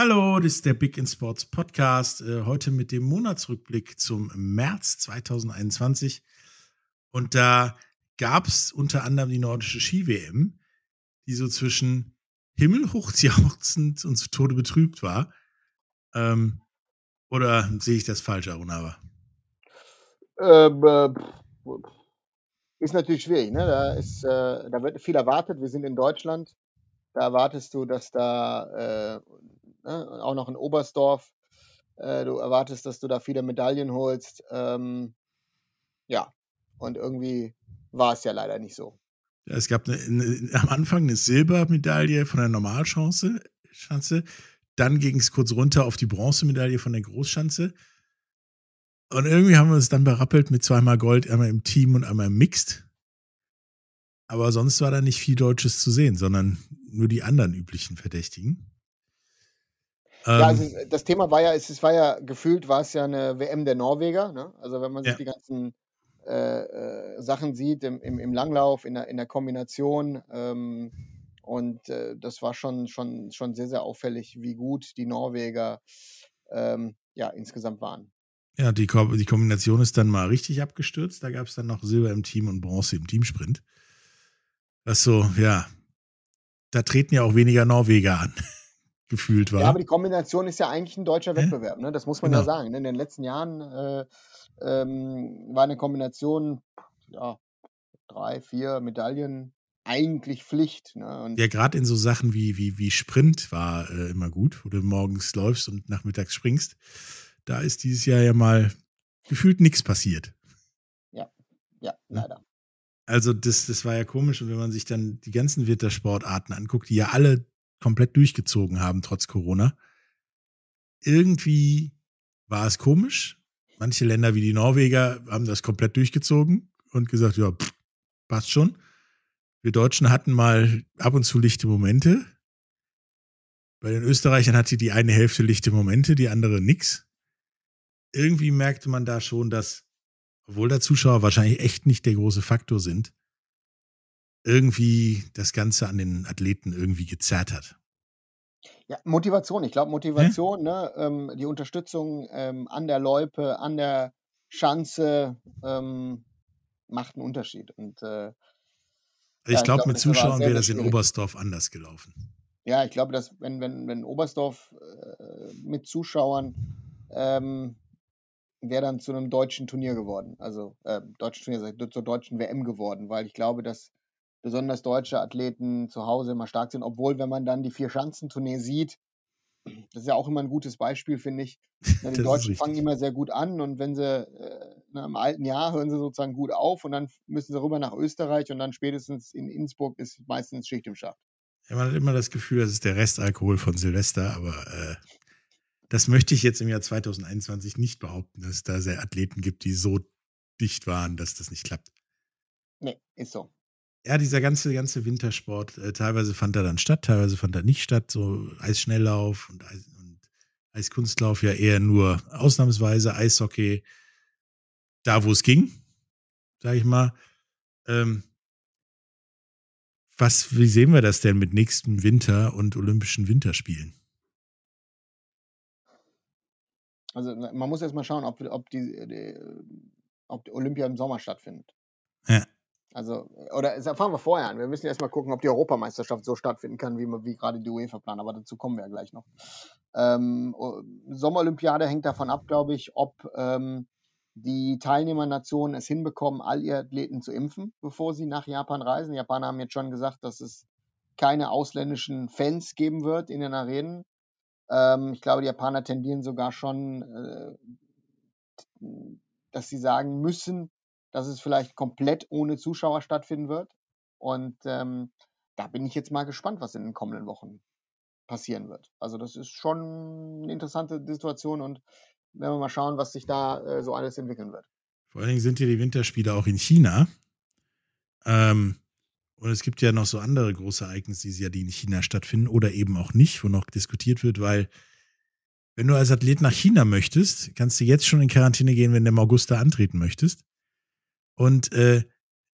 Hallo, das ist der Big in Sports Podcast. Äh, heute mit dem Monatsrückblick zum März 2021. Und da gab es unter anderem die nordische Ski-WM, die so zwischen himmelhochjauchzend und zu Tode betrübt war. Ähm, oder sehe ich das falsch, Arunava? Ähm, äh, ist natürlich schwierig, ne? Da, ist, äh, da wird viel erwartet. Wir sind in Deutschland. Da erwartest du, dass da äh? Auch noch in Oberstdorf. Äh, du erwartest, dass du da viele Medaillen holst. Ähm, ja, und irgendwie war es ja leider nicht so. Ja, es gab eine, eine, am Anfang eine Silbermedaille von der Normalschanze, Schanze. Dann ging es kurz runter auf die Bronzemedaille von der Großschanze. Und irgendwie haben wir uns dann berappelt mit zweimal Gold, einmal im Team und einmal im Mixed. Aber sonst war da nicht viel Deutsches zu sehen, sondern nur die anderen üblichen Verdächtigen. Ja, also ähm. das Thema war ja, es war ja gefühlt, war es ja eine WM der Norweger. Ne? Also wenn man sich ja. die ganzen äh, äh, Sachen sieht im, im, im, Langlauf, in der, in der Kombination. Ähm, und äh, das war schon, schon, schon sehr, sehr auffällig, wie gut die Norweger ähm, ja, insgesamt waren. Ja, die, Ko die Kombination ist dann mal richtig abgestürzt. Da gab es dann noch Silber im Team und Bronze im Teamsprint. Was so, ja, da treten ja auch weniger Norweger an gefühlt war. Ja, aber die Kombination ist ja eigentlich ein deutscher Wettbewerb, ne? das muss man genau. ja sagen. Ne? In den letzten Jahren äh, ähm, war eine Kombination, ja, drei, vier Medaillen eigentlich Pflicht. Ne? Ja, gerade in so Sachen wie, wie, wie Sprint war äh, immer gut, wo du morgens läufst und nachmittags springst. Da ist dieses Jahr ja mal gefühlt nichts passiert. Ja, ja, leider. Also das, das war ja komisch. Und wenn man sich dann die ganzen Wintersportarten anguckt, die ja alle komplett durchgezogen haben, trotz Corona. Irgendwie war es komisch. Manche Länder wie die Norweger haben das komplett durchgezogen und gesagt, ja, pff, passt schon. Wir Deutschen hatten mal ab und zu lichte Momente. Bei den Österreichern hatte die eine Hälfte lichte Momente, die andere nix. Irgendwie merkte man da schon, dass, obwohl da Zuschauer wahrscheinlich echt nicht der große Faktor sind, irgendwie das Ganze an den Athleten irgendwie gezerrt hat. Ja, Motivation. Ich glaube, Motivation, ne, ähm, die Unterstützung ähm, an der Loipe, an der Schanze ähm, macht einen Unterschied. Und, äh, ich ja, glaube, glaub, mit Zuschauern wäre das in Oberstdorf anders gelaufen. Ja, ich glaube, dass wenn, wenn, wenn Oberstdorf äh, mit Zuschauern ähm, wäre dann zu einem deutschen Turnier geworden. Also äh, deutschen Turnier, zur deutschen WM geworden, weil ich glaube, dass besonders deutsche Athleten zu Hause immer stark sind, obwohl, wenn man dann die Vier-Schanzentournee sieht, das ist ja auch immer ein gutes Beispiel, finde ich. Na, die Deutschen fangen immer sehr gut an und wenn sie äh, na, im alten Jahr hören sie sozusagen gut auf und dann müssen sie rüber nach Österreich und dann spätestens in Innsbruck ist meistens Schicht im Schacht. Ja, man hat immer das Gefühl, das ist der Restalkohol von Silvester, aber äh, das möchte ich jetzt im Jahr 2021 nicht behaupten, dass es da sehr Athleten gibt, die so dicht waren, dass das nicht klappt. Nee, ist so ja, dieser ganze, ganze Wintersport, äh, teilweise fand er dann statt, teilweise fand er nicht statt, so Eisschnelllauf und, Eis, und Eiskunstlauf ja eher nur ausnahmsweise, Eishockey, da wo es ging, sag ich mal. Ähm, was, wie sehen wir das denn mit nächstem Winter und Olympischen Winterspielen? Also man muss erst mal schauen, ob, ob, die, die, ob die Olympia im Sommer stattfindet. Ja. Also, oder fangen wir vorher an. Wir müssen erstmal gucken, ob die Europameisterschaft so stattfinden kann, wie, wie gerade die UEFA planen. Aber dazu kommen wir ja gleich noch. Ähm, Sommerolympiade hängt davon ab, glaube ich, ob ähm, die Teilnehmernationen es hinbekommen, all ihre Athleten zu impfen, bevor sie nach Japan reisen. Die Japaner haben jetzt schon gesagt, dass es keine ausländischen Fans geben wird in den Arenen. Ähm, ich glaube, die Japaner tendieren sogar schon, äh, dass sie sagen müssen, dass es vielleicht komplett ohne Zuschauer stattfinden wird. Und ähm, da bin ich jetzt mal gespannt, was in den kommenden Wochen passieren wird. Also das ist schon eine interessante Situation und werden wir mal schauen, was sich da äh, so alles entwickeln wird. Vor allen Dingen sind ja die Winterspiele auch in China. Ähm, und es gibt ja noch so andere große Ereignisse, die in China stattfinden oder eben auch nicht, wo noch diskutiert wird, weil wenn du als Athlet nach China möchtest, kannst du jetzt schon in Quarantäne gehen, wenn du im August da antreten möchtest. Und äh,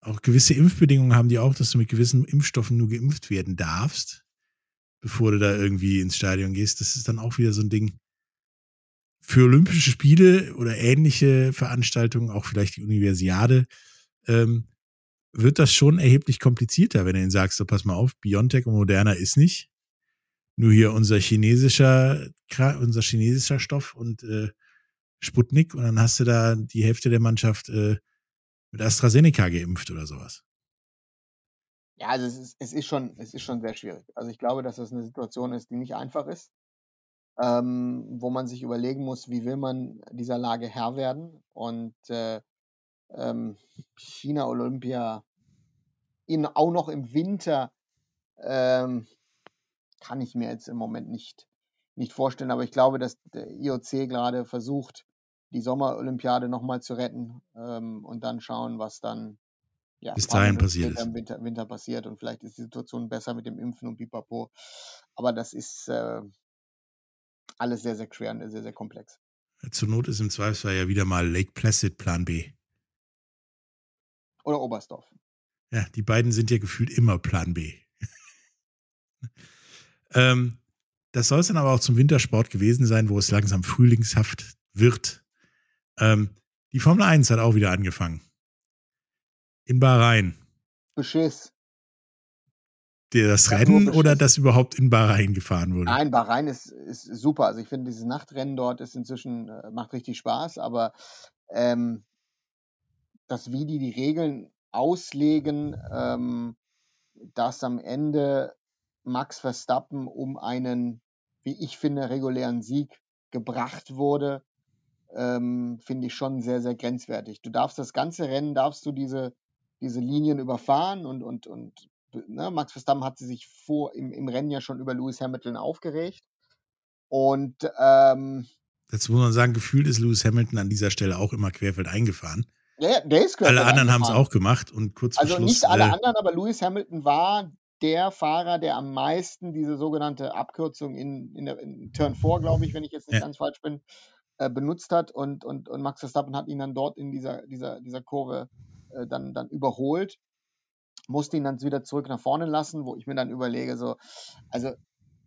auch gewisse Impfbedingungen haben die auch, dass du mit gewissen Impfstoffen nur geimpft werden darfst, bevor du da irgendwie ins Stadion gehst. Das ist dann auch wieder so ein Ding für Olympische Spiele oder ähnliche Veranstaltungen, auch vielleicht die Universiade, ähm, wird das schon erheblich komplizierter, wenn du ihnen sagst, so pass mal auf, Biontech und Moderna ist nicht. Nur hier unser chinesischer, unser chinesischer Stoff und äh, Sputnik und dann hast du da die Hälfte der Mannschaft äh, mit AstraZeneca geimpft oder sowas. Ja, also es ist, es ist schon, es ist schon sehr schwierig. Also ich glaube, dass das eine Situation ist, die nicht einfach ist, ähm, wo man sich überlegen muss, wie will man dieser Lage Herr werden und äh, ähm, China Olympia in, auch noch im Winter ähm, kann ich mir jetzt im Moment nicht, nicht vorstellen. Aber ich glaube, dass der IOC gerade versucht, die Sommerolympiade nochmal zu retten ähm, und dann schauen, was dann ja, bis dahin passiert Im Winter, Winter, passiert. Und vielleicht ist die Situation besser mit dem Impfen und Pipapo. Aber das ist äh, alles sehr, sehr schwer und sehr, sehr komplex. Zur Not ist im Zweifelsfall ja wieder mal Lake Placid Plan B. Oder Oberstdorf. Ja, die beiden sind ja gefühlt immer Plan B. ähm, das soll es dann aber auch zum Wintersport gewesen sein, wo es langsam frühlingshaft wird. Ähm, die Formel 1 hat auch wieder angefangen. In Bahrain. Beschiss. Das Rennen oder das überhaupt in Bahrain gefahren wurde? Nein, Bahrain ist, ist super. Also ich finde, dieses Nachtrennen dort ist inzwischen, äh, macht richtig Spaß, aber ähm, das, wie die die Regeln auslegen, ähm, dass am Ende Max Verstappen um einen, wie ich finde, regulären Sieg gebracht wurde, ähm, finde ich schon sehr, sehr grenzwertig. Du darfst das ganze Rennen, darfst du diese, diese Linien überfahren und, und, und ne, Max Verstappen hat sich vor im, im Rennen ja schon über Lewis Hamilton aufgeregt. Und ähm, Dazu muss man sagen, gefühlt ist Lewis Hamilton an dieser Stelle auch immer querfeld eingefahren. Ja, der ist Alle anderen haben es auch gemacht und kurz Also Schluss, nicht alle äh, anderen, aber Lewis Hamilton war der Fahrer, der am meisten diese sogenannte Abkürzung in, in, in Turn 4, glaube ich, wenn ich jetzt nicht Ja. ganz falsch bin, äh, benutzt hat und, und, und Max Verstappen hat ihn dann dort in dieser, dieser, dieser Kurve äh, dann, dann überholt, musste ihn dann wieder zurück nach vorne lassen, wo ich mir dann überlege, so, also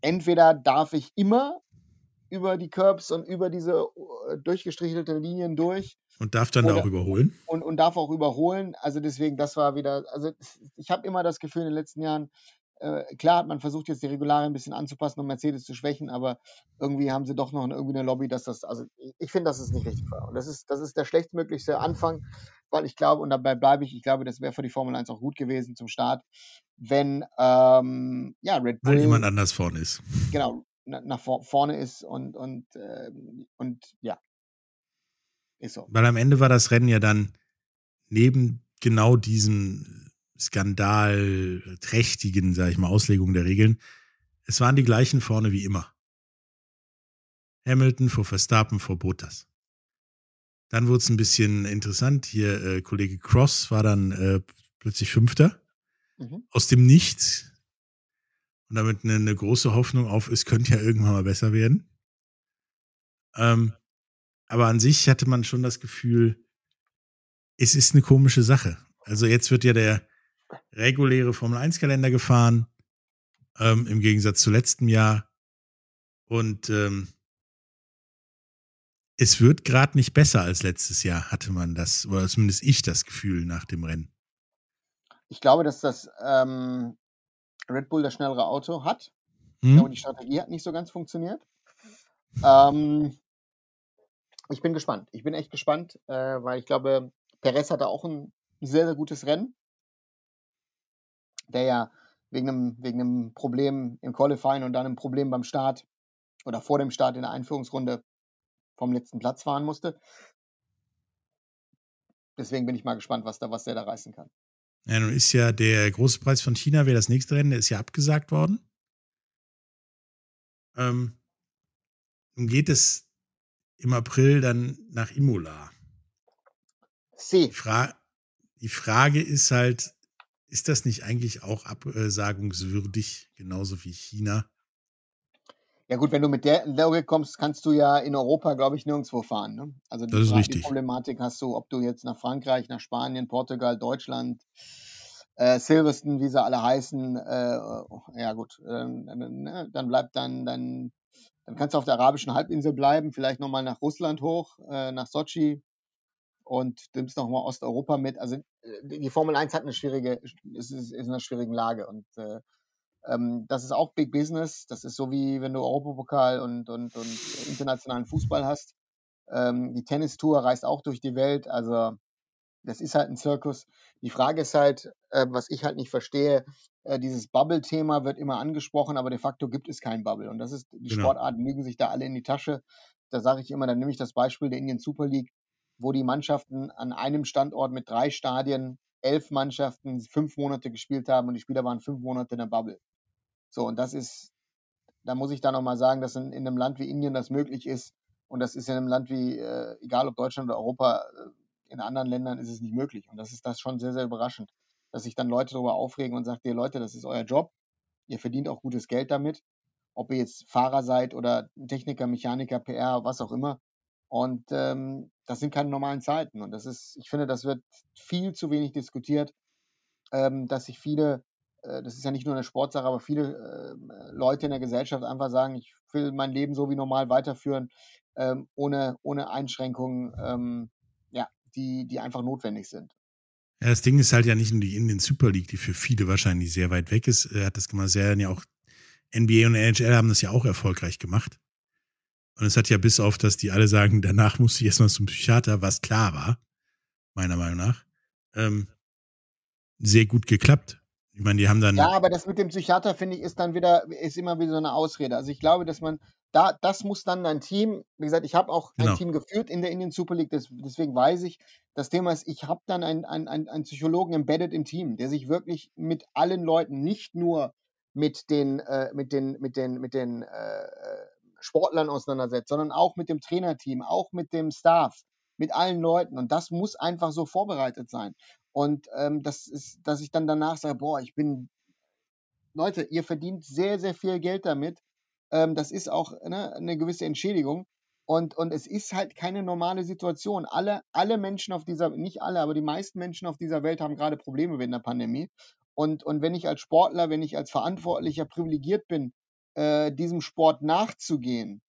entweder darf ich immer über die Curbs und über diese äh, durchgestrichelte Linien durch und darf dann da Oder- auch überholen. und, und darf auch überholen. Also deswegen, das war wieder, also ich habe immer das Gefühl in den letzten Jahren, äh, klar hat man versucht jetzt die Regularien ein bisschen anzupassen, um Mercedes zu schwächen, aber irgendwie haben sie doch noch irgendwie eine Lobby, dass das, also ich, finde, dass es nicht richtig war. Und das ist, das ist der schlechtmöglichste Anfang, weil ich glaube, und dabei bleibe ich, ich glaube, das wäre für die Formel 1 auch gut gewesen zum Start, wenn ähm, ja, Red Bull Weil jemand anders vorne ist. genau na, nach vor, vorne ist und, und, ähm, und ja. Ist so. Weil am Ende war das Rennen ja dann neben genau diesem skandalträchtigen, sag ich mal, Auslegung der Regeln, es waren die gleichen vorne wie immer. Hamilton vor Verstappen vor Bottas. Dann wurde es ein bisschen interessant. Hier äh, Kollege Cross war dann äh, plötzlich Fünfter Mhm. aus dem Nichts. Und damit eine, eine große Hoffnung auf, es könnte ja irgendwann mal besser werden. Ähm, aber an sich hatte man schon das Gefühl, es ist eine komische Sache. Also jetzt wird ja der reguläre Formel-1-Kalender gefahren, ähm, im Gegensatz zu letztem Jahr. Und ähm, es wird gerade nicht besser als letztes Jahr, hatte man das, oder zumindest ich das Gefühl nach dem Rennen. Ich glaube, dass das ähm, Red Bull das schnellere Auto hat. Ich Hm? glaube, die Strategie hat nicht so ganz funktioniert. Ähm, Ich bin gespannt. Ich bin echt gespannt, äh, weil ich glaube, Perez hatte auch ein sehr, sehr gutes Rennen. Der ja wegen einem, wegen einem Problem im Qualifying und dann einem Problem beim Start oder vor dem Start in der Einführungsrunde vom letzten Platz fahren musste. Deswegen bin ich mal gespannt, was, da, was der da reißen kann. Ja, nun ist ja der große Preis von China, wäre das nächste Rennen, der ist ja abgesagt worden. Ähm, nun geht es im April dann nach Imola. Sie. Die, Fra die Frage ist halt, ist das nicht eigentlich auch absagungswürdig, genauso wie China? Ja gut, wenn du mit der Logik kommst, kannst du ja in Europa, glaube ich, nirgendwo fahren. Ne? Also die, Das ist Fra- die. Problematik hast du, ob du jetzt nach Frankreich, nach Spanien, Portugal, Deutschland, äh, Silverstone, wie sie alle heißen, äh, ja gut, ne, dann bleibt dann, dann, dann kannst du auf der arabischen Halbinsel bleiben, vielleicht nochmal nach Russland hoch, äh, nach Sochi und nimmst nochmal Osteuropa mit. Also äh, die Formel 1 hat eine schwierige, ist, ist, ist in einer schwierigen Lage und äh, ähm, das ist auch Big Business. Das ist so wie wenn du Europapokal und, und, und internationalen Fußball hast. Ähm, die Tennistour reist auch durch die Welt. Also das ist halt ein Zirkus. Die Frage ist halt, äh, was ich halt nicht verstehe, äh, dieses Bubble-Thema wird immer angesprochen, aber de facto gibt es kein Bubble. Und das ist, die Genau. Sportarten lügen sich da alle in die Tasche. Da sage ich immer, dann nehme ich das Beispiel der Indian Super League, wo die Mannschaften an einem Standort mit drei Stadien, elf Mannschaften, fünf Monate gespielt haben und die Spieler waren fünf Monate in der Bubble. So, und das ist, da muss ich dann nochmal sagen, dass in, in einem Land wie Indien das möglich ist. Und das ist in einem Land wie, äh, egal ob Deutschland oder Europa, äh, in anderen Ländern ist es nicht möglich. Und das ist das schon sehr, sehr überraschend, dass sich dann Leute darüber aufregen und sagt, ihr Leute, das ist euer Job. Ihr verdient auch gutes Geld damit. Ob ihr jetzt Fahrer seid oder Techniker, Mechaniker, PR, was auch immer. Und ähm, das sind keine normalen Zeiten. Und das ist, ich finde, das wird viel zu wenig diskutiert, ähm, dass sich viele äh, das ist ja nicht nur eine Sportsache, aber viele ähm, Leute in der Gesellschaft einfach sagen, ich will mein Leben so wie normal weiterführen, ähm, ohne, ohne Einschränkungen, ähm, ja, die, die einfach notwendig sind. Ja, das Ding ist halt ja nicht nur die Indian Super League, die für viele wahrscheinlich sehr weit weg ist. Er hat das gemacht, sehr ja auch NBA und NHL haben das ja auch erfolgreich gemacht. Und es hat ja bis auf, dass die alle sagen, danach musste ich erstmal zum Psychiater, was klar war, meiner Meinung nach, ähm, sehr gut geklappt. Ich meine, die haben dann. Ja, aber das mit dem Psychiater, finde ich, ist dann wieder, ist immer wieder so eine Ausrede. Also ich glaube, dass man, da, das muss dann ein Team, wie gesagt, ich habe auch Genau. ein Team geführt in der Indian Super League, das, deswegen weiß ich, das Thema ist, ich habe dann einen, einen, einen Psychologen embedded im Team, der sich wirklich mit allen Leuten, nicht nur mit den, äh, mit den, mit den, mit den äh, äh, Sportlern auseinandersetzt, sondern auch mit dem Trainerteam, auch mit dem Staff, mit allen Leuten. Und das muss einfach so vorbereitet sein. Und ähm, das ist, dass ich dann danach sage, boah, ich bin, Leute, ihr verdient sehr, sehr viel Geld damit. Ähm, das ist auch ne, eine gewisse Entschädigung. Und, und es ist halt keine normale Situation. Alle, alle Menschen auf dieser, nicht alle, aber die meisten Menschen auf dieser Welt haben gerade Probleme wegen der Pandemie. Und, und wenn ich als Sportler, wenn ich als Verantwortlicher privilegiert bin, äh, diesem Sport nachzugehen,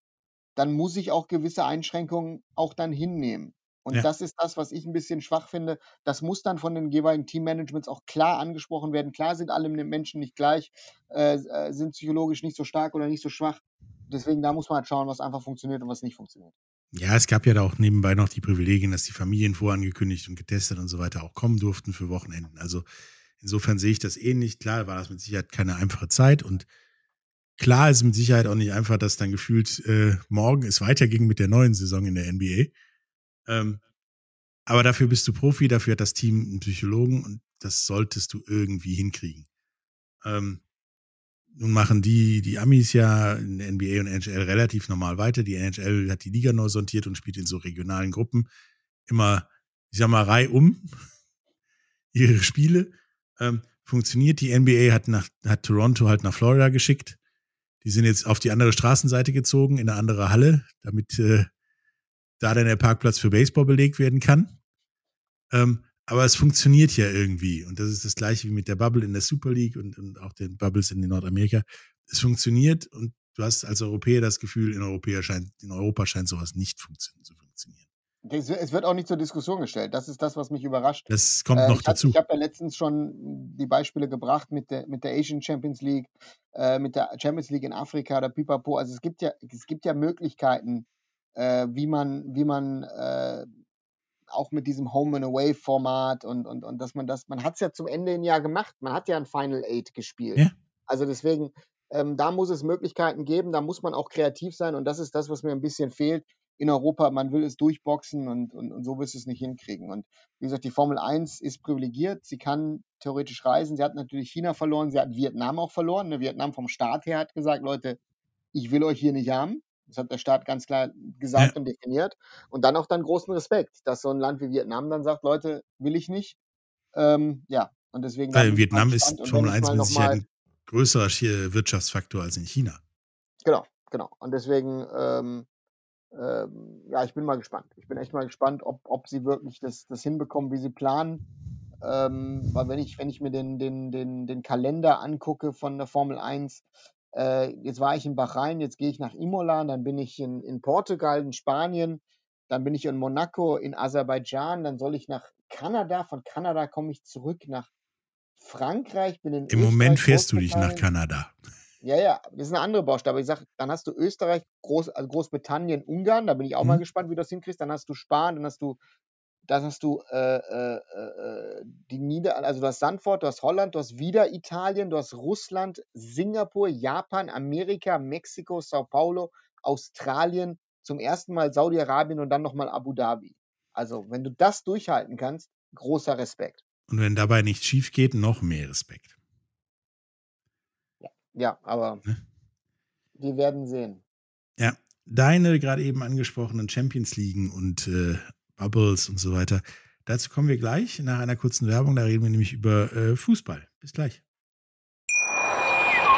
dann muss ich auch gewisse Einschränkungen auch dann hinnehmen. Und Ja. das ist das, was ich ein bisschen schwach finde. Das muss dann von den jeweiligen Teammanagements auch klar angesprochen werden. Klar sind alle Menschen nicht gleich, äh, äh, sind psychologisch nicht so stark oder nicht so schwach. Deswegen da muss man halt schauen, was einfach funktioniert und was nicht funktioniert. Ja, es gab ja da auch nebenbei noch die Privilegien, dass die Familien vorangekündigt und getestet und so weiter auch kommen durften für Wochenenden. Also insofern sehe ich das ähnlich. Klar war das mit Sicherheit keine einfache Zeit und klar ist mit Sicherheit auch nicht einfach, dass dann gefühlt äh, morgen es weiterging mit der neuen Saison in der NBA. Ähm, aber dafür bist du Profi, dafür hat das Team einen Psychologen und das solltest du irgendwie hinkriegen. Ähm, nun machen die, die Amis ja in NBA und NHL relativ normal weiter. Die NHL hat die Liga neu sortiert und spielt in so regionalen Gruppen immer, ich sag mal, reihum ihre Spiele. Ähm, funktioniert. Die NBA hat, nach, hat Toronto halt nach Florida geschickt. Die sind jetzt auf die andere Straßenseite gezogen, in eine andere Halle, damit äh, da dann der Parkplatz für Baseball belegt werden kann. Ähm, aber es funktioniert ja irgendwie. Und das ist das gleiche wie mit der Bubble in der Super League und, und auch den Bubbles in Nordamerika. Es funktioniert und du hast als Europäer das Gefühl, in, Europäer scheint, in Europa scheint sowas nicht funktio- zu funktionieren. Es es wird auch nicht zur Diskussion gestellt. Das ist das, was mich überrascht. Das kommt Äh, noch ich dazu. Ich habe ja letztens schon die Beispiele gebracht mit der, mit der Asian Champions League, äh, mit der Champions League in Afrika, der Pipapo. Also es gibt ja, es gibt ja Möglichkeiten, äh, wie man, wie man äh, auch mit diesem Home and Away Format und, und, und dass man das, man hat es ja zum Ende hin Jahr gemacht, man hat ja ein Final Eight gespielt. Ja. Also deswegen, ähm, da muss es Möglichkeiten geben, da muss man auch kreativ sein und das ist das, was mir ein bisschen fehlt in Europa. Man will es durchboxen und, und, und so wirst du es nicht hinkriegen. Und wie gesagt, die Formel 1 ist privilegiert, sie kann theoretisch reisen. Sie hat natürlich China verloren, sie hat Vietnam auch verloren. Ne, Vietnam vom Staat her hat gesagt, Leute, ich will euch hier nicht haben. Das hat der Staat ganz klar gesagt ja. und definiert. Und dann auch dann großen Respekt, dass so ein Land wie Vietnam dann sagt, Leute, will ich nicht. Ähm, ja, und deswegen. Weil Vietnam ist Formel 1 mit Sicherheit ein größerer Wirtschaftsfaktor als in China. Genau, genau. Und deswegen, ähm, ähm, ja, ich bin mal gespannt. Ich bin echt mal gespannt, ob, ob sie wirklich das, das hinbekommen, wie sie planen. Ähm, weil wenn ich, wenn ich mir den, den, den, den Kalender angucke von der Formel 1, äh, jetzt war ich in Bahrain, jetzt gehe ich nach Imola, dann bin ich in, in Portugal, in Spanien, dann bin ich in Monaco, in Aserbaidschan, dann soll ich nach Kanada, von Kanada komme ich zurück nach Frankreich, bin in Im Österreich, Moment fährst du dich nach Kanada. Ja, ja, das ist eine andere Baustelle. Aber ich sage, dann hast du Österreich, Groß, also Großbritannien, Ungarn, da bin ich auch mhm. mal gespannt, wie du das hinkriegst. Dann hast du Spanien, dann hast du dann hast du äh, äh, äh, die Nieder also du hast Sandford, du hast Holland, du hast wieder Italien, du hast Russland, Singapur, Japan, Amerika, Mexiko, Sao Paulo, Australien, zum ersten Mal Saudi-Arabien und dann nochmal Abu Dhabi. Also, wenn du das durchhalten kannst, großer Respekt. Und wenn dabei nichts schief geht, noch mehr Respekt. Ja, aber ne? wir werden sehen. Ja, deine gerade eben angesprochenen Champions League und äh, Bubbles und so weiter. Dazu kommen wir gleich nach einer kurzen Werbung. Da reden wir nämlich über äh, Fußball. Bis gleich.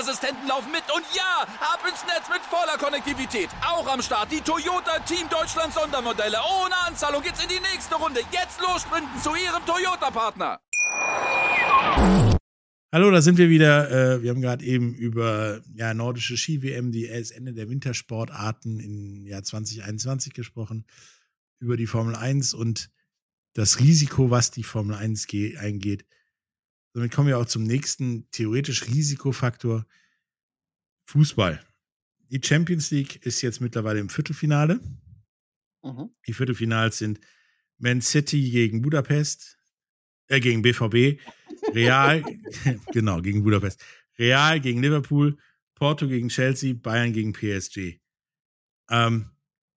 Assistenten laufen mit und ja, ab ins Netz mit voller Konnektivität. Auch am Start die Toyota Team Deutschland Sondermodelle. Ohne Anzahlung geht's in die nächste Runde. Jetzt los sprinten zu Ihrem Toyota-Partner. Hallo, da sind wir wieder. Äh, wir haben gerade eben über ja, nordische Ski-WM, die Ende der Wintersportarten im Jahr 2021 gesprochen, über die Formel 1 und das Risiko, was die Formel 1 eingeht. Damit kommen wir auch zum nächsten theoretisch Risikofaktor. Fußball. Die Champions League ist jetzt mittlerweile im Viertelfinale. Mhm. Die Viertelfinals sind Man City gegen Budapest, äh, gegen BVB, Real, genau, gegen Budapest, Real gegen Liverpool, Porto gegen Chelsea, Bayern gegen PSG. Ähm,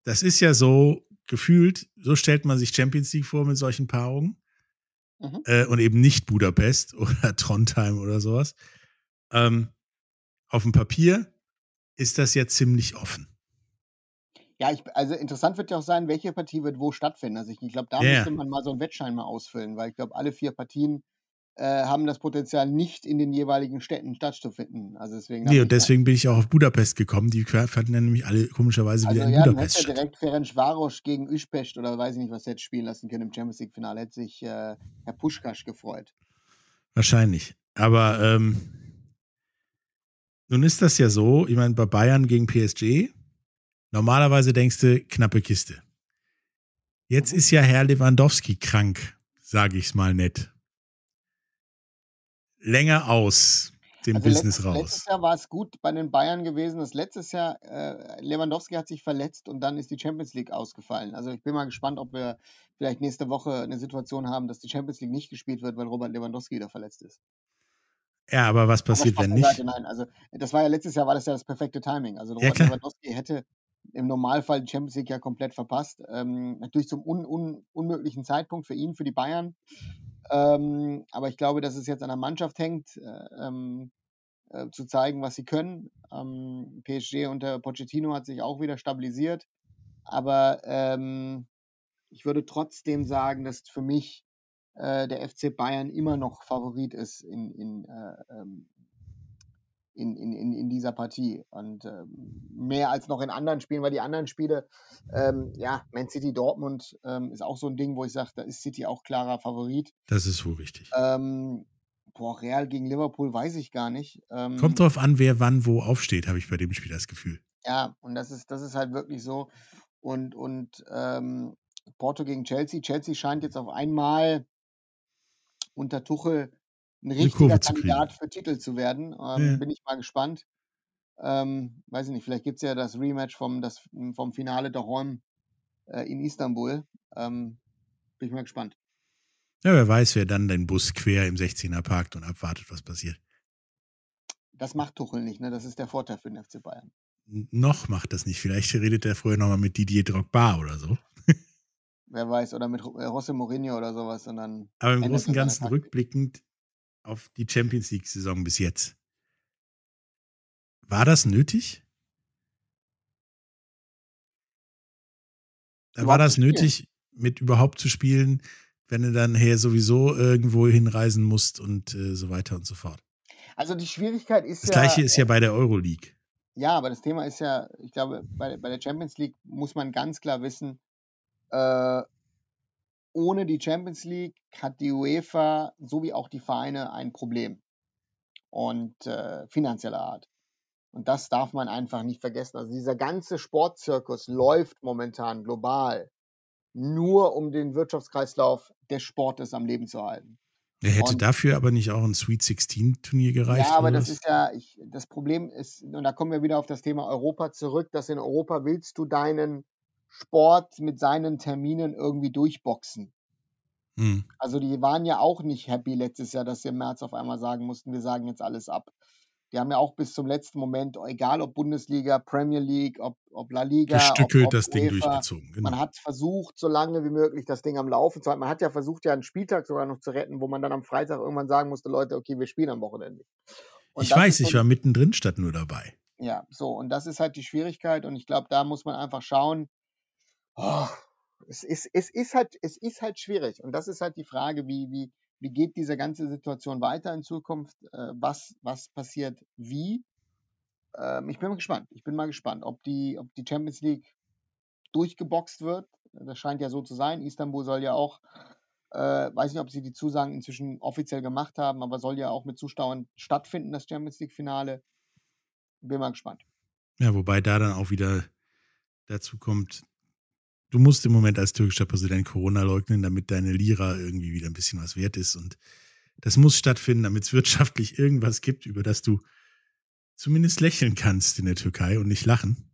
das ist ja so gefühlt, so stellt man sich Champions League vor mit solchen Paarungen. Mhm. Äh, und eben nicht Budapest oder Trondheim oder sowas. Ähm, auf dem Papier ist das ja ziemlich offen. Ja, ich, also interessant wird ja auch sein, welche Partie wird wo stattfinden. Also ich, ich glaube, da yeah. müsste man mal so einen Wettschein mal ausfüllen, weil ich glaube, alle vier Partien haben das Potenzial, nicht in den jeweiligen Städten stattzufinden. Also deswegen nee, und deswegen bin ich auch auf Budapest gekommen. Die fanden dann nämlich alle komischerweise also wieder in ja, Budapest statt. Ja direkt Ferencvaros gegen Üspest oder weiß ich nicht, was jetzt spielen lassen können im Champions League-Finale. Hätte sich äh, Herr Puschkasch gefreut. Wahrscheinlich. Aber ähm, nun ist das ja so, ich meine, bei Bayern gegen PSG, normalerweise denkst du, knappe Kiste. Jetzt mhm. ist ja Herr Lewandowski krank, sage ich es mal nett. Länger aus dem also Business letztes, raus. Letztes Jahr war es gut bei den Bayern gewesen. Das letztes Jahr, äh, Lewandowski hat sich verletzt und dann ist die Champions League ausgefallen. Also ich bin mal gespannt, ob wir vielleicht nächste Woche eine Situation haben, dass die Champions League nicht gespielt wird, weil Robert Lewandowski wieder verletzt ist. Ja, aber was passiert, wenn nicht? Seite, nein, also das war ja letztes Jahr war das ja das perfekte Timing. Also Robert ja, Lewandowski hätte im Normalfall die Champions League ja komplett verpasst. Ähm, natürlich zum un un unmöglichen Zeitpunkt für ihn, für die Bayern. Ähm, aber ich glaube, dass es jetzt an der Mannschaft hängt, äh, ähm, äh, zu zeigen, was sie können. Ähm, PSG unter Pochettino hat sich auch wieder stabilisiert. Aber ähm, ich würde trotzdem sagen, dass für mich äh, der FC Bayern immer noch Favorit ist in, in, äh, ähm, in, in, in, dieser Partie. Und ähm, mehr als noch in anderen Spielen, weil die anderen Spiele, ähm, ja, Man City Dortmund ähm, ist auch so ein Ding, wo ich sage, da ist City auch klarer Favorit. Das ist wohl richtig. Ähm, boah, Real gegen Liverpool weiß ich gar nicht. Ähm, Kommt drauf an, wer wann wo aufsteht, habe ich bei dem Spiel das Gefühl. Ja, und das ist, das ist halt wirklich so. Und, und ähm, Porto gegen Chelsea. Chelsea scheint jetzt auf einmal unter Tuchel ein richtiger Kandidat für Titel zu werden. Ähm, Ja. Bin ich mal gespannt. Ähm, weiß ich nicht, vielleicht gibt es ja das Rematch vom, das, vom Finale der Rom äh, in Istanbul. Ähm, bin ich mal gespannt. Ja, wer weiß, wer dann den Bus quer im 16er parkt und abwartet, was passiert. Das macht Tuchel nicht, ne? Das ist der Vorteil für den FC Bayern. Noch macht das nicht. Vielleicht redet er vorher nochmal mit Didier Drogba oder so. Wer weiß, oder mit äh, José Mourinho oder sowas. Und dann Aber im Großen und Ganzen rückblickend auf die Champions League-Saison bis jetzt. War das nötig? Da war das nötig, mit überhaupt zu spielen, wenn du dann her sowieso irgendwo hinreisen musst und äh, so weiter und so fort. Also die Schwierigkeit ist Das ja. gleiche ist ja bei der Euroleague. Ja, aber das Thema ist ja, ich glaube, bei, bei der Champions League muss man ganz klar wissen, äh, ohne die Champions League hat die UEFA sowie auch die Vereine ein Problem und äh, finanzieller Art. Und das darf man einfach nicht vergessen. Also dieser ganze Sportzirkus läuft momentan global nur um den Wirtschaftskreislauf des Sportes am Leben zu halten. Er hätte Und- dafür aber nicht auch ein Sweet 16 Turnier gereicht. Ja, aber das ist ja, ich, das Problem ist, und da kommen wir wieder auf das Thema Europa zurück, dass in Europa willst du deinen Sport mit seinen Terminen irgendwie durchboxen. Hm. Also die waren ja auch nicht happy letztes Jahr, dass sie im März auf einmal sagen mussten, wir sagen jetzt alles ab. Die haben ja auch bis zum letzten Moment, egal ob Bundesliga, Premier League, ob, ob La Liga, Gestückelt ob, ob das Ding UEFA, durchgezogen. Genau. Man hat versucht, so lange wie möglich das Ding am Laufen zu halten. Man hat ja versucht, ja einen Spieltag sogar noch zu retten, wo man dann am Freitag irgendwann sagen musste, Leute, okay, wir spielen am Wochenende. Und ich weiß, ich war mittendrin statt nur dabei. ja, so, und das ist halt die Schwierigkeit und ich glaube, da muss man einfach schauen. Oh, es, ist, es, ist halt, es ist halt schwierig und das ist halt die Frage, wie, wie, wie geht diese ganze Situation weiter in Zukunft? Äh, was, was passiert wie? Ähm, ich bin mal gespannt. Ich bin mal gespannt, ob die, ob die Champions League durchgeboxt wird. Das scheint ja so zu sein. Istanbul soll ja auch, äh, weiß nicht, ob sie die Zusagen inzwischen offiziell gemacht haben, aber soll ja auch mit Zuschauern stattfinden, das Champions League-Finale. Bin mal gespannt. Ja, wobei da dann auch wieder dazu kommt, du musst im Moment als türkischer Präsident Corona leugnen, damit deine Lira irgendwie wieder ein bisschen was wert ist. Und das muss stattfinden, damit es wirtschaftlich irgendwas gibt, über das du zumindest lächeln kannst in der Türkei und nicht lachen.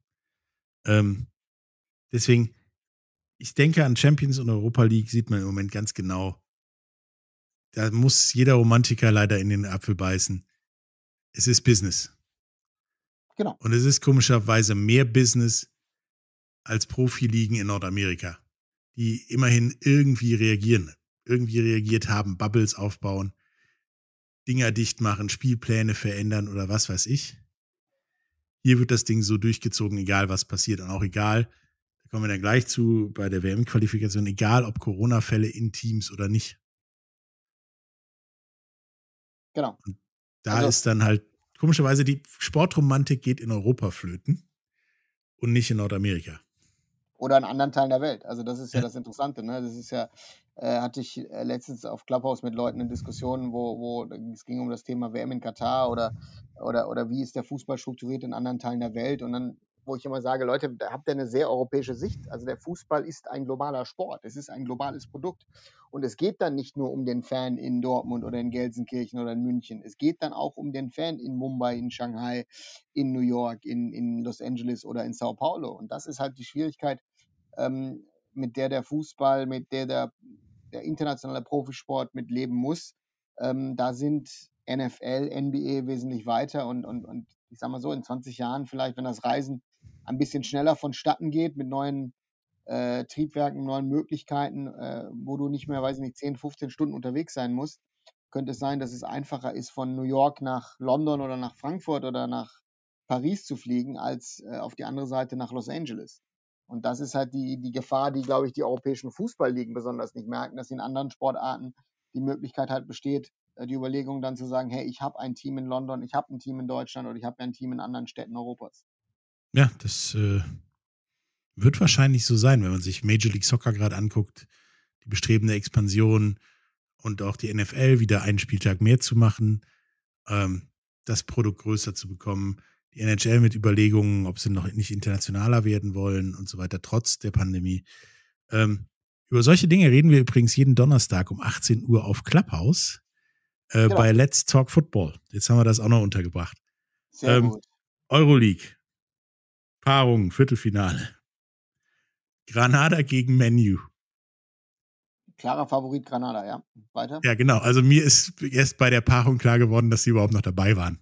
Ähm, deswegen, ich denke an Champions und Europa League sieht man im Moment ganz genau. Da muss jeder Romantiker leider in den Apfel beißen. Es ist Business. Genau. Und es ist komischerweise mehr Business als Profiligen in Nordamerika, die immerhin irgendwie reagieren, irgendwie reagiert haben, Bubbles aufbauen, Dinger dicht machen, Spielpläne verändern oder was weiß ich. Hier wird das Ding so durchgezogen, egal was passiert und auch egal, da kommen wir dann gleich zu bei der WM-Qualifikation, egal ob Corona-Fälle in Teams oder nicht. Genau. Da Also- ist dann halt komischerweise die Sportromantik geht in Europa flöten und nicht in Nordamerika. Oder in anderen Teilen der Welt. Also das ist ja, das Interessante. Ne? Das ist ja, äh, hatte ich äh, letztens auf Clubhouse mit Leuten in Diskussionen, wo, wo es ging um das Thema WM in Katar oder, oder, oder wie ist der Fußball strukturiert in anderen Teilen der Welt. Und dann, wo ich immer sage, Leute, da habt ihr eine sehr europäische Sicht. Also der Fußball ist ein globaler Sport. Es ist ein globales Produkt. Und es geht dann nicht nur um den Fan in Dortmund oder in Gelsenkirchen oder in München. Es geht dann auch um den Fan in Mumbai, in Shanghai, in New York, in, in Los Angeles oder in Sao Paulo. Und das ist halt die Schwierigkeit, ähm, mit der der Fußball, mit der der, der internationale Profisport mit leben muss. Ähm, da sind NFL, NBA wesentlich weiter und, und, und ich sag mal so, in 20 Jahren vielleicht, wenn das Reisen ein bisschen schneller vonstatten geht mit neuen äh, Triebwerken, neuen Möglichkeiten, äh, wo du nicht mehr, weiß ich nicht, 10, 15 Stunden unterwegs sein musst, könnte es sein, dass es einfacher ist, von New York nach London oder nach Frankfurt oder nach Paris zu fliegen, als äh, auf die andere Seite nach Los Angeles. Und das ist halt die, die Gefahr, die, glaube ich, die europäischen Fußballligen besonders nicht merken, dass in anderen Sportarten die Möglichkeit halt besteht, äh, die Überlegung dann zu sagen, hey, ich habe ein Team in London, ich habe ein Team in Deutschland oder ich habe ein Team in anderen Städten Europas. Ja, das äh, wird wahrscheinlich so sein, wenn man sich Major League Soccer gerade anguckt, die bestrebende Expansion und auch die NFL wieder einen Spieltag mehr zu machen, ähm, das Produkt größer zu bekommen, die NHL mit Überlegungen, ob sie noch nicht internationaler werden wollen und so weiter, trotz der Pandemie. Ähm, über solche Dinge reden wir übrigens jeden Donnerstag um 18 Uhr auf Clubhouse äh, genau. bei Let's Talk Football. Jetzt haben wir das auch noch untergebracht. Sehr ähm, gut. Euroleague. Paarung, Viertelfinale. Granada gegen Menu. Klarer Favorit Granada, ja. Weiter? Ja, genau. Also mir ist erst bei der Paarung klar geworden, dass sie überhaupt noch dabei waren.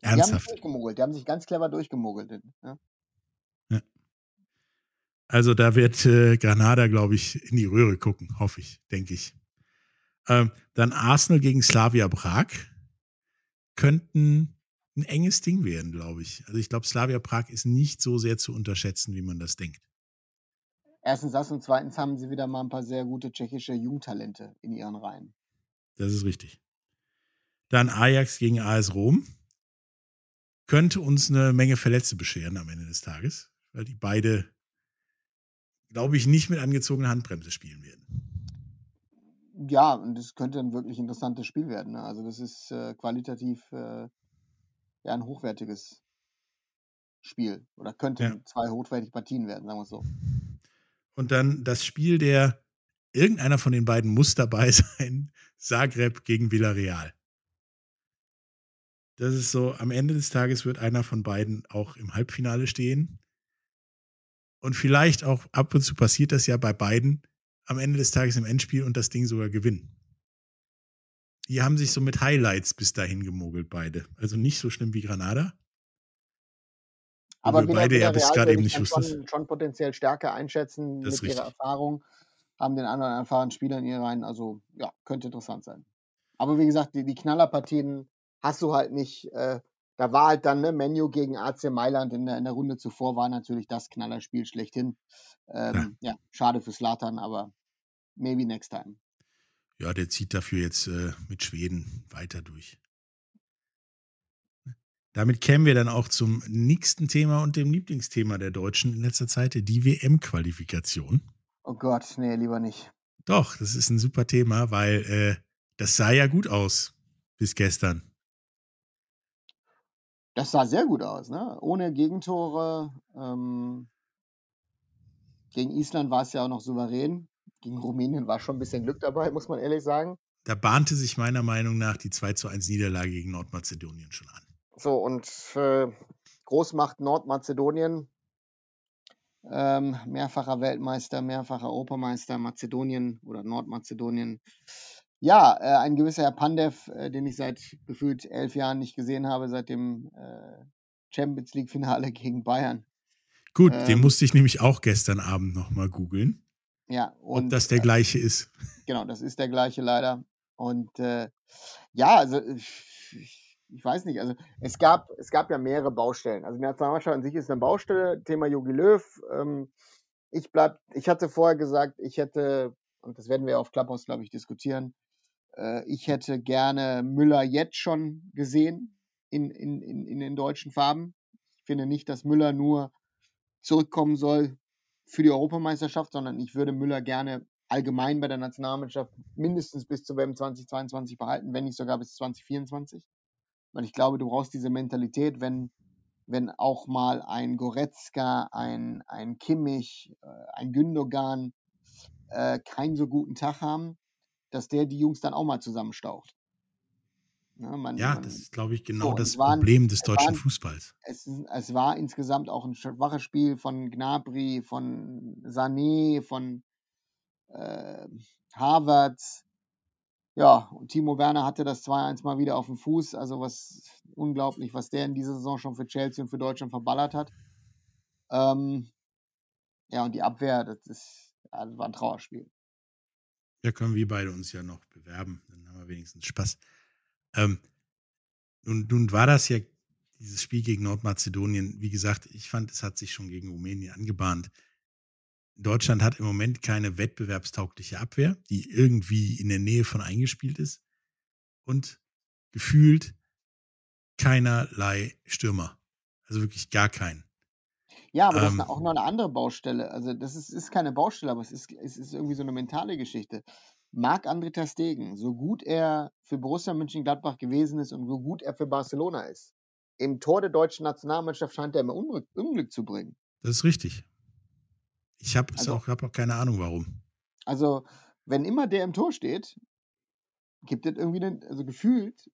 Ernsthaft. Die haben sich durchgemogelt. Die haben sich ganz clever durchgemogelt. Ja. ja. Also da wird äh, Granada, glaube ich, in die Röhre gucken, hoffe ich, denke ich. Ähm, dann Arsenal gegen Slavia Prag könnten ein enges Ding werden, glaube ich. Also ich glaube, Slavia Prag ist nicht so sehr zu unterschätzen, wie man das denkt. Erstens das und zweitens haben sie wieder mal ein paar sehr gute tschechische Jugendtalente in ihren Reihen. Das ist richtig. Dann Ajax gegen AS Rom. Könnte uns eine Menge Verletzte bescheren am Ende des Tages, weil die beide, glaube ich, nicht mit angezogener Handbremse spielen werden. Ja, und das könnte ein wirklich interessantes Spiel werden. Ne? Also das ist äh, qualitativ äh, ja, ein hochwertiges Spiel. Oder könnte ja. zwei hochwertige Partien werden, sagen wir es so und dann das Spiel der irgendeiner von den beiden muss dabei sein, Zagreb gegen Villarreal. Das ist so, am Ende des Tages wird einer von beiden auch im Halbfinale stehen. Und vielleicht auch ab und zu passiert das ja bei beiden am Ende des Tages im Endspiel und das Ding sogar gewinnen. Die haben sich so mit Highlights bis dahin gemogelt, beide. Also nicht so schlimm wie Granada. Aber beide ja bis gerade eben nicht schon, schon potenziell stärker einschätzen mit ihrer Erfahrung, haben den anderen erfahrenen Spieler in ihr rein. Also ja, könnte interessant sein. Aber wie gesagt, die, die Knallerpartien hast du halt nicht. Äh, da war halt dann ne, Menu gegen AC Mailand in der, in der Runde zuvor, war natürlich das Knallerspiel schlechthin. Ähm, ja. ja. schade für Slatan, aber maybe next time. Ja, der zieht dafür jetzt äh, mit Schweden weiter durch. Damit kämen wir dann auch zum nächsten Thema und dem Lieblingsthema der Deutschen in letzter Zeit, die WM-Qualifikation. Oh Gott, nee, lieber nicht. Doch, das ist ein super Thema, weil äh, das sah ja gut aus bis gestern. Das sah sehr gut aus, ne? Ohne Gegentore. Ähm, gegen Island war es ja auch noch souverän. Gegen Rumänien war schon ein bisschen Glück dabei, muss man ehrlich sagen. Da bahnte sich meiner Meinung nach die 2 zu 1 Niederlage gegen Nordmazedonien schon an. So, und äh, Großmacht Nordmazedonien, ähm, mehrfacher Weltmeister, mehrfacher Europameister, Mazedonien oder Nordmazedonien. Ja, äh, ein gewisser Herr Pandev, äh, den ich seit gefühlt elf Jahren nicht gesehen habe, seit dem äh, Champions League-Finale gegen Bayern. Gut, ähm, den musste ich nämlich auch gestern Abend nochmal googeln. Ja, und. Ob das der gleiche ist. Genau, das ist der gleiche leider. Und äh, ja, also ich, ich weiß nicht, also es gab, es gab ja mehrere Baustellen. Also die Nationalmannschaft an sich ist eine Baustelle, Thema Jogi Löw. Ähm, ich bleib, ich hatte vorher gesagt, ich hätte, und das werden wir auf Clubhouse, glaube ich, diskutieren, ich hätte gerne Müller jetzt schon gesehen in, in, in, in den deutschen Farben. Ich finde nicht, dass Müller nur zurückkommen soll für die Europameisterschaft, sondern ich würde Müller gerne allgemein bei der Nationalmannschaft mindestens bis zur WM 2022 behalten, wenn nicht sogar bis 2024 weil ich glaube, du brauchst diese Mentalität, wenn, wenn auch mal ein Goretzka, ein, ein Kimmich, äh, ein Gündogan äh, keinen so guten Tag haben, dass der die Jungs dann auch mal zusammenstaucht. Ja, man, ja man, das ist, glaube ich, genau so, das waren, Problem des deutschen waren, Fußballs. Es, es, war insgesamt auch ein schwaches Spiel von Gnabry, von Sané, von äh, Harvards. Ja, und Timo Werner hatte das 2-1 mal wieder auf dem Fuß. Also was unglaublich, was der in dieser Saison schon für Chelsea und für Deutschland verballert hat. Ähm, ja, und die Abwehr, das, ist, ja, das war ein Trauerspiel. Da können wir beide uns ja noch bewerben. Dann haben wir wenigstens Spaß. Ähm, nun, nun war das ja dieses Spiel gegen Nordmazedonien. Wie gesagt, ich fand, es hat sich schon gegen Rumänien angebahnt. Deutschland hat im Moment keine wettbewerbstaugliche Abwehr, die irgendwie in der Nähe von eingespielt ist. Und gefühlt keinerlei Stürmer. Also wirklich gar keinen. Ja, aber das ist auch noch eine andere Baustelle. Also das ist, ist keine Baustelle, aber es ist, es ist irgendwie so eine mentale Geschichte. Marc-André Ter Stegen, so gut er für Borussia Mönchengladbach gewesen ist und so gut er für Barcelona ist, im Tor der deutschen Nationalmannschaft scheint er immer Unglück, Unglück zu bringen. Das ist richtig. Ich habe also, auch, hab auch keine Ahnung, warum. Also, wenn immer der im Tor steht, gibt es irgendwie, einen, also gefühlt,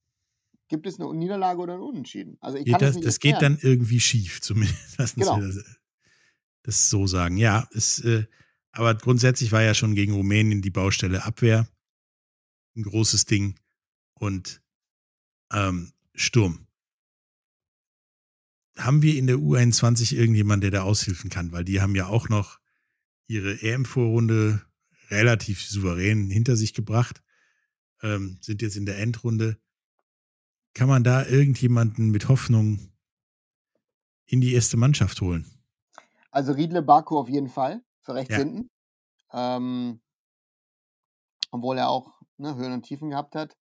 gibt es eine Niederlage oder ein Unentschieden. Also ich kann das, das, das geht dann irgendwie schief, zumindest. Lassen genau. wir das, das, so sagen. Ja, es, äh, aber grundsätzlich war ja schon gegen Rumänien die Baustelle Abwehr ein großes Ding und ähm, Sturm. Haben wir in der U21 irgendjemanden, der da aushilfen kann? Weil die haben ja auch noch ihre EM-Vorrunde relativ souverän hinter sich gebracht, ähm, sind jetzt in der Endrunde. Kann man da irgendjemanden mit Hoffnung in die erste Mannschaft holen? Also Riedle Baku auf jeden Fall für rechts ja. hinten. Ähm, obwohl er auch ne, Höhen und Tiefen gehabt hat.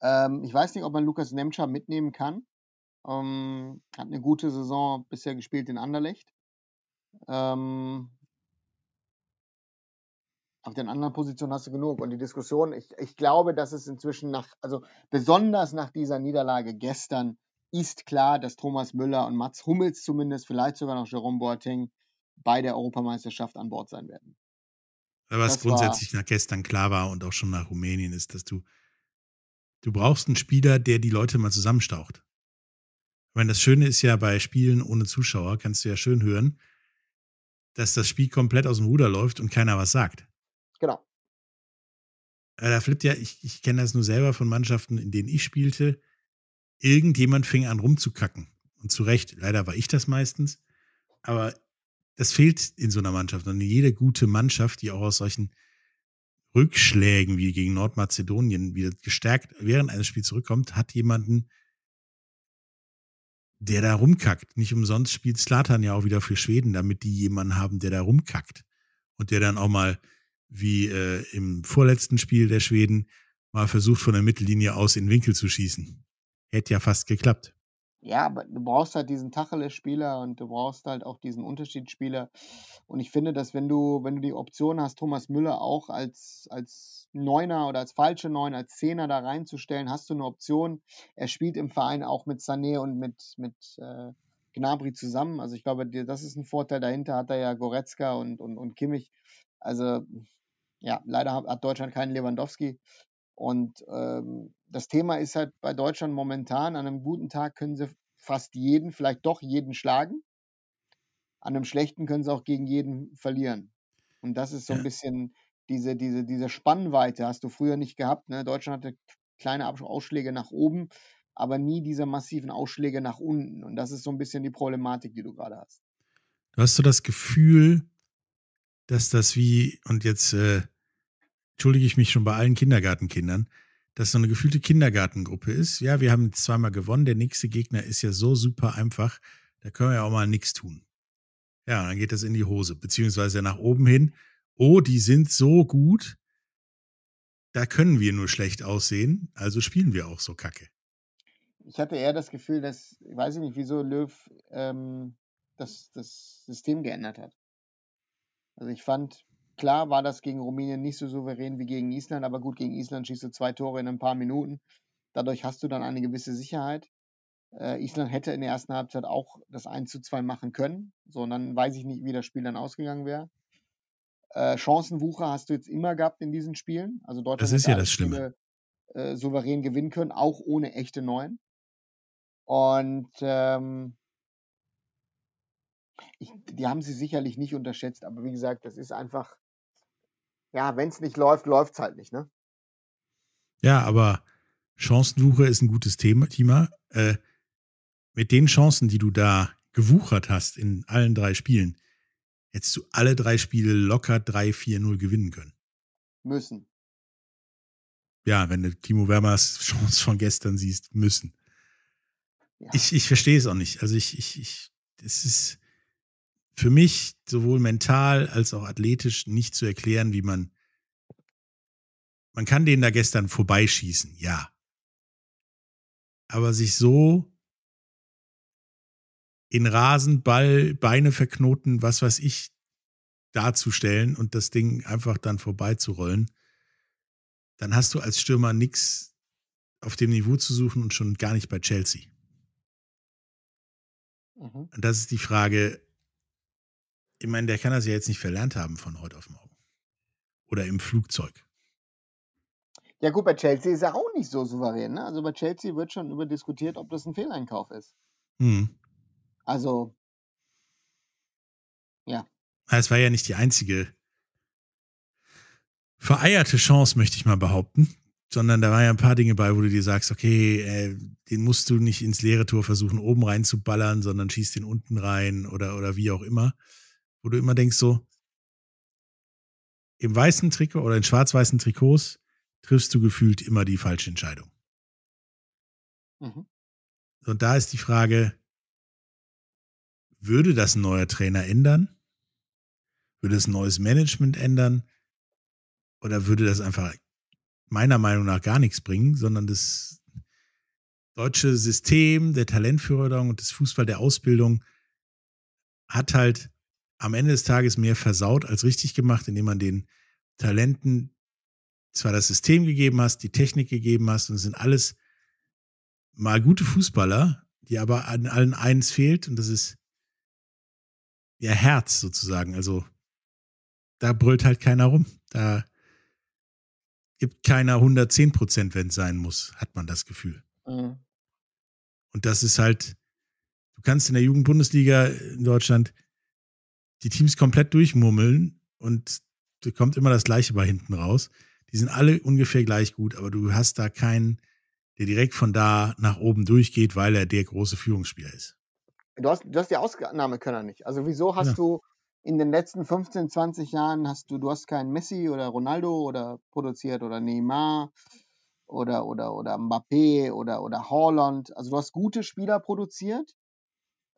Ähm, ich weiß nicht, ob man Lukas Nemtscher mitnehmen kann. Ähm, hat eine gute Saison bisher gespielt in Anderlecht. Ähm, auf den anderen Positionen hast du genug. Und die Diskussion, ich, ich glaube, dass es inzwischen nach, also besonders nach dieser Niederlage gestern, ist klar, dass Thomas Müller und Mats Hummels zumindest, vielleicht sogar noch Jerome Boateng, bei der Europameisterschaft an Bord sein werden. Was das grundsätzlich nach gestern klar war und auch schon nach Rumänien ist, dass du, du brauchst einen Spieler, der die Leute mal zusammenstaucht. Ich meine, das Schöne ist ja bei Spielen ohne Zuschauer, kannst du ja schön hören, dass das Spiel komplett aus dem Ruder läuft und keiner was sagt. Genau. Da flippt ja, ich, ich kenne das nur selber von Mannschaften, in denen ich spielte. Irgendjemand fing an rumzukacken. Und zu Recht, leider war ich das meistens. Aber das fehlt in so einer Mannschaft. Und jede gute Mannschaft, die auch aus solchen Rückschlägen wie gegen Nordmazedonien wieder gestärkt während eines Spiels zurückkommt, hat jemanden, der da rumkackt. Nicht umsonst spielt Slatan ja auch wieder für Schweden, damit die jemanden haben, der da rumkackt. Und der dann auch mal wie äh, im vorletzten Spiel der Schweden mal versucht, von der Mittellinie aus in Winkel zu schießen. Hätte ja fast geklappt. Ja, aber du brauchst halt diesen Tacheles-Spieler und du brauchst halt auch diesen Unterschiedsspieler. Und ich finde, dass wenn du, wenn du die Option hast, Thomas Müller auch als, als Neuner oder als falsche Neun, als Zehner da reinzustellen, hast du eine Option. Er spielt im Verein auch mit Sané und mit, mit äh, Gnabry zusammen. Also ich glaube, das ist ein Vorteil. Dahinter hat er ja Goretzka und, und, und Kimmich. Also ja, leider hat Deutschland keinen Lewandowski. Und ähm, das Thema ist halt bei Deutschland momentan, an einem guten Tag können sie fast jeden, vielleicht doch jeden schlagen. An einem schlechten können sie auch gegen jeden verlieren. Und das ist so ein bisschen diese, diese, diese Spannweite, hast du früher nicht gehabt. Ne? Deutschland hatte kleine Ausschläge nach oben, aber nie diese massiven Ausschläge nach unten. Und das ist so ein bisschen die Problematik, die du gerade hast. Du hast so das Gefühl, dass das wie, und jetzt äh, entschuldige ich mich schon bei allen Kindergartenkindern, dass so eine gefühlte Kindergartengruppe ist. Ja, wir haben zweimal gewonnen, der nächste Gegner ist ja so super einfach, da können wir ja auch mal nichts tun. Ja, dann geht das in die Hose, beziehungsweise nach oben hin. Oh, die sind so gut, da können wir nur schlecht aussehen, also spielen wir auch so kacke. Ich hatte eher das Gefühl, dass, ich weiß nicht, wieso Löw ähm, das, das System geändert hat. Also ich fand, Klar war das gegen Rumänien nicht so souverän wie gegen Island, aber gut, gegen Island schießt du zwei Tore in ein paar Minuten. Dadurch hast du dann eine gewisse Sicherheit. Äh, Island hätte in der ersten Halbzeit auch das 1 zu 2 machen können. So, und dann weiß ich nicht, wie das Spiel dann ausgegangen wäre. Äh, Chancenwucher hast du jetzt immer gehabt in diesen Spielen. Also Deutschland das ist ja das Schlimme. Spiele, äh, souverän gewinnen können, auch ohne echte Neuen. Und ähm, ich, die haben sie sicherlich nicht unterschätzt, aber wie gesagt, das ist einfach ja, wenn es nicht läuft, läuft es halt nicht, ne? Ja, aber Chancenwucher ist ein gutes Thema. Thema. Äh, mit den Chancen, die du da gewuchert hast in allen drei Spielen, hättest du alle drei Spiele locker 3-4-0 gewinnen können. Müssen. Ja, wenn du Timo Wermers Chance von gestern siehst, müssen. Ja. Ich, ich verstehe es auch nicht. Also ich, ich, ich, es ist, für mich sowohl mental als auch athletisch nicht zu erklären, wie man. Man kann den da gestern vorbeischießen, ja. Aber sich so in Rasen, Ball, Beine verknoten, was weiß ich, darzustellen und das Ding einfach dann vorbeizurollen, dann hast du als Stürmer nichts auf dem Niveau zu suchen und schon gar nicht bei Chelsea. Mhm. Und das ist die Frage, ich meine, der kann das ja jetzt nicht verlernt haben von heute auf morgen. Oder im Flugzeug. Ja gut, bei Chelsea ist er auch nicht so souverän. Ne? Also bei Chelsea wird schon über diskutiert, ob das ein Fehleinkauf ist. Hm. Also, ja. Es war ja nicht die einzige vereierte Chance, möchte ich mal behaupten. Sondern da waren ja ein paar Dinge bei, wo du dir sagst, okay, äh, den musst du nicht ins leere Tor versuchen, oben rein zu ballern, sondern schießt den unten rein oder, oder wie auch immer. Wo du immer denkst, so, im weißen Trikot oder in schwarz-weißen Trikots triffst du gefühlt immer die falsche Entscheidung. Mhm. Und da ist die Frage, würde das ein neuer Trainer ändern? Würde es ein neues Management ändern? Oder würde das einfach meiner Meinung nach gar nichts bringen, sondern das deutsche System der Talentförderung und des Fußball der Ausbildung hat halt am Ende des Tages mehr versaut als richtig gemacht, indem man den Talenten zwar das System gegeben hast, die Technik gegeben hast und es sind alles mal gute Fußballer, die aber an allen eins fehlt und das ist ihr Herz sozusagen. Also da brüllt halt keiner rum. Da gibt keiner 110 Prozent, wenn es sein muss, hat man das Gefühl. Mhm. Und das ist halt, du kannst in der Jugendbundesliga in Deutschland die Teams komplett durchmurmeln und da kommt immer das Gleiche bei hinten raus. Die sind alle ungefähr gleich gut, aber du hast da keinen, der direkt von da nach oben durchgeht, weil er der große Führungsspieler ist. Du hast, du hast die Ausnahmekönner nicht. Also wieso hast ja. du in den letzten 15, 20 Jahren hast du, du hast keinen Messi oder Ronaldo oder produziert oder Neymar oder, oder, oder Mbappé oder, oder Holland. Also du hast gute Spieler produziert,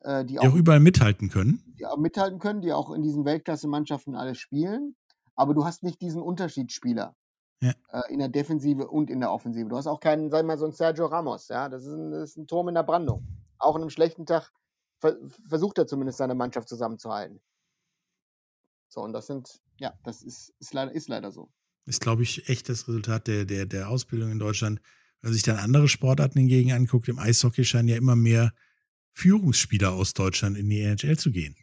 äh, die, die auch, überall mithalten können. Die auch mithalten können, die auch in diesen Weltklasse-Mannschaften alle spielen. Aber du hast nicht diesen Unterschiedsspieler ja. äh, in der Defensive und in der Offensive. Du hast auch keinen, sag mal, so einen Sergio Ramos. Ja, das ist ein, das ist ein Turm in der Brandung. Auch an einem schlechten Tag ver versucht er zumindest seine Mannschaft zusammenzuhalten. So, und das sind, ja, das ist, ist, leider, ist leider so. Ist, glaube ich, echt das Resultat der, der, der Ausbildung in Deutschland. Wenn man sich dann andere Sportarten hingegen anguckt, im Eishockey scheinen ja immer mehr Führungsspieler aus Deutschland in die NHL zu gehen.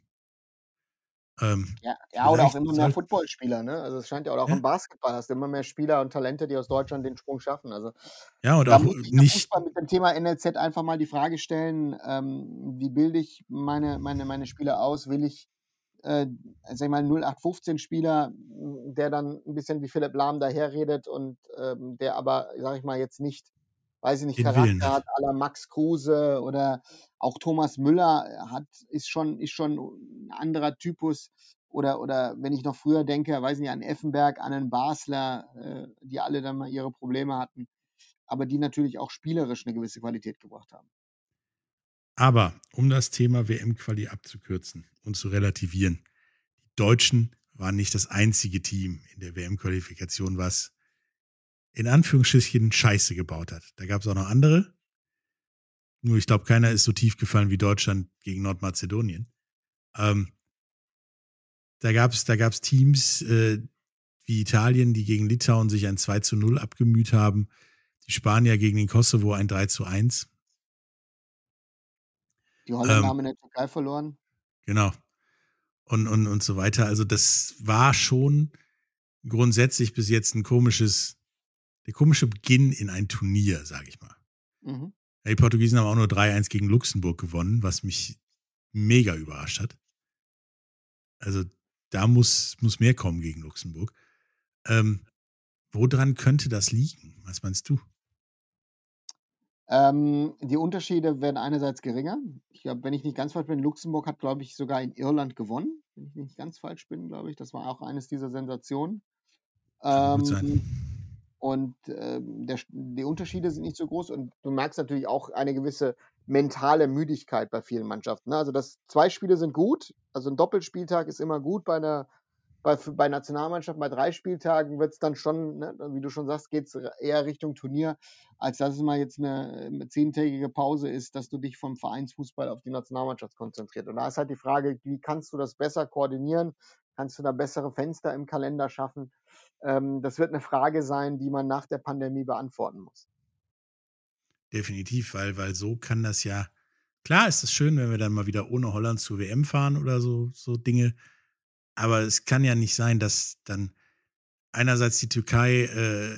Ähm, ja, ja oder auch immer mehr Footballspieler, ne? Also es scheint ja auch ja. im Basketball hast du immer mehr Spieler und Talente, die aus Deutschland den Sprung schaffen. Also ja, und auch nicht. Fußball mit dem Thema NLZ einfach mal die Frage stellen, ähm, wie bilde ich meine, meine, meine Spieler aus? Will ich, äh, sag ich mal, 0815-Spieler, der dann ein bisschen wie Philipp Lahm daherredet und ähm, der aber, sag ich mal, jetzt nicht weiß ich nicht, Den Charakter hat aller Max Kruse oder auch Thomas Müller hat, ist schon, ist schon ein anderer Typus. Oder, oder wenn ich noch früher denke, weiß nicht, an Effenberg, an einen Basler, äh, die alle dann mal ihre Probleme hatten, aber die natürlich auch spielerisch eine gewisse Qualität gebracht haben. Aber um das Thema WM-Quali abzukürzen und zu relativieren, die Deutschen waren nicht das einzige Team in der WM-Qualifikation, was in Anführungsstrichen Scheiße gebaut hat. Da gab es auch noch andere. Nur ich glaube, keiner ist so tief gefallen wie Deutschland gegen Nordmazedonien. Ähm, da gab es da gab's Teams äh, wie Italien, die gegen Litauen sich ein 2 zu 0 abgemüht haben. Die Spanier gegen den Kosovo ein 3 zu 1. Die Holländer ähm, haben in der Türkei verloren. Genau. Und, und, und so weiter. Also das war schon grundsätzlich bis jetzt ein komisches der komische Beginn in ein Turnier, sage ich mal. Mhm. Die Portugiesen haben auch nur 3-1 gegen Luxemburg gewonnen, was mich mega überrascht hat. Also da muss, muss mehr kommen gegen Luxemburg. Ähm, woran könnte das liegen? Was meinst du? Ähm, die Unterschiede werden einerseits geringer. Ich glaube, wenn ich nicht ganz falsch bin, Luxemburg hat, glaube ich, sogar in Irland gewonnen. Wenn ich nicht ganz falsch bin, glaube ich. Das war auch eines dieser Sensationen. Ähm. Und äh, der, die Unterschiede sind nicht so groß und du merkst natürlich auch eine gewisse mentale Müdigkeit bei vielen Mannschaften. Ne? Also das zwei Spiele sind gut, also ein Doppelspieltag ist immer gut bei einer bei, bei Nationalmannschaften, bei drei Spieltagen wird es dann schon, ne, wie du schon sagst, geht es eher Richtung Turnier, als dass es mal jetzt eine, eine zehntägige Pause ist, dass du dich vom Vereinsfußball auf die Nationalmannschaft konzentriert. Und da ist halt die Frage, wie kannst du das besser koordinieren? Kannst du da bessere Fenster im Kalender schaffen? Ähm, das wird eine Frage sein, die man nach der Pandemie beantworten muss. Definitiv, weil, weil so kann das ja. Klar ist es schön, wenn wir dann mal wieder ohne Holland zur WM fahren oder so, so Dinge. Aber es kann ja nicht sein, dass dann einerseits die Türkei äh,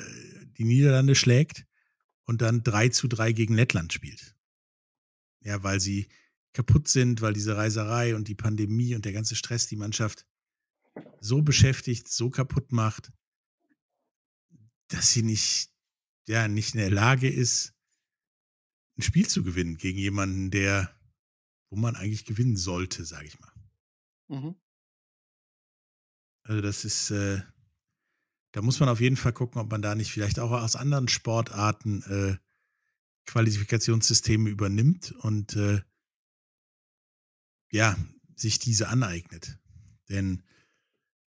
die Niederlande schlägt und dann 3 zu 3 gegen Lettland spielt. Ja, weil sie kaputt sind, weil diese Reiserei und die Pandemie und der ganze Stress die Mannschaft so beschäftigt, so kaputt macht, dass sie nicht, ja, nicht in der Lage ist, ein Spiel zu gewinnen gegen jemanden, der, wo man eigentlich gewinnen sollte, sage ich mal. Mhm. Also das ist, äh, da muss man auf jeden Fall gucken, ob man da nicht vielleicht auch aus anderen Sportarten äh, Qualifikationssysteme übernimmt und äh, ja, sich diese aneignet. Denn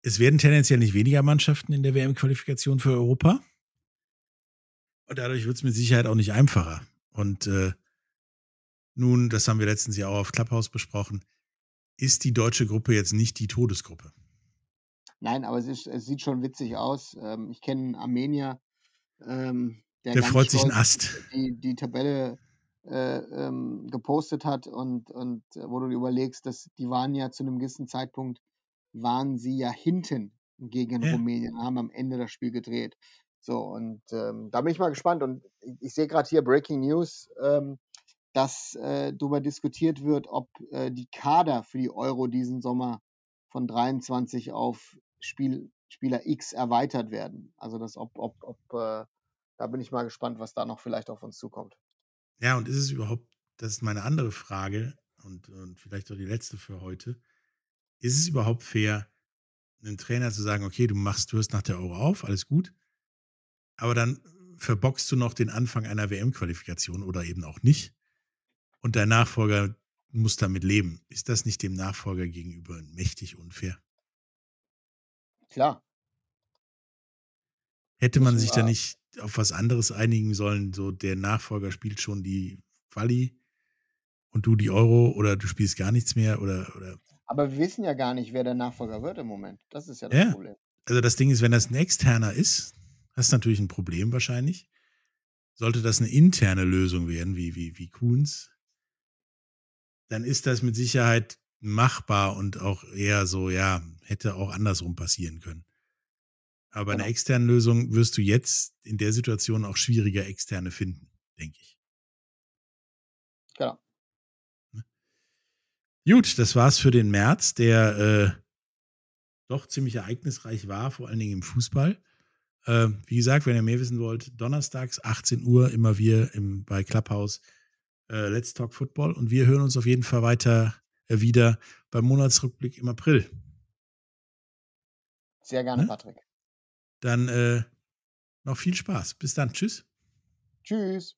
es werden tendenziell nicht weniger Mannschaften in der WM-Qualifikation für Europa. Und dadurch wird es mit Sicherheit auch nicht einfacher. Und äh, nun, das haben wir letztens ja auch auf Clubhouse besprochen, ist die deutsche Gruppe jetzt nicht die Todesgruppe. Nein, aber es, ist, es sieht schon witzig aus. Ähm, ich kenne einen Armenier, ähm, der, der freut sich ein Ast. Die, die Tabelle äh, ähm, gepostet hat und, und äh, wo du dir überlegst, dass die waren ja zu einem gewissen Zeitpunkt, waren sie ja hinten gegen ja. Rumänien, haben am Ende das Spiel gedreht. So, und ähm, da bin ich mal gespannt. Und ich, sehe gerade hier Breaking News, ähm, dass äh, darüber diskutiert wird, ob äh, die Kader für die Euro diesen Sommer von 23 auf Spiel, Spieler X erweitert werden. Also das, ob, ob, ob, äh, da bin ich mal gespannt, was da noch vielleicht auf uns zukommt. Ja, und ist es überhaupt, das ist meine andere Frage und, und vielleicht auch die letzte für heute. Ist es überhaupt fair, einem Trainer zu sagen, okay, du machst, du hörst nach der Euro auf, alles gut, aber dann verbockst du noch den Anfang einer WM-Qualifikation oder eben auch nicht und dein Nachfolger muss damit leben. Ist das nicht dem Nachfolger gegenüber mächtig unfair? Klar. Hätte man sich da nicht auf was anderes einigen sollen, so der Nachfolger spielt schon die Quali und du die Euro oder du spielst gar nichts mehr oder, oder Aber wir wissen ja gar nicht, wer der Nachfolger wird im Moment. Das ist ja das ja. Problem. Also das Ding ist, wenn das ein externer ist, hast du natürlich ein Problem wahrscheinlich. Sollte das eine interne Lösung werden, wie, wie, wie Kuhns, dann ist das mit Sicherheit machbar und auch eher so, ja, hätte auch andersrum passieren können. Aber genau. einer externen Lösung wirst du jetzt in der Situation auch schwieriger externe finden, denke ich. Genau. Ne? Gut, das war's für den März, der äh, doch ziemlich ereignisreich war, vor allen Dingen im Fußball. Äh, wie gesagt, wenn ihr mehr wissen wollt, donnerstags 18 Uhr immer wir im, bei Clubhouse äh, Let's Talk Football und wir hören uns auf jeden Fall weiter äh, wieder beim Monatsrückblick im April. Sehr gerne, ne? Patrick. Dann äh, noch viel Spaß. Bis dann. Tschüss. Tschüss.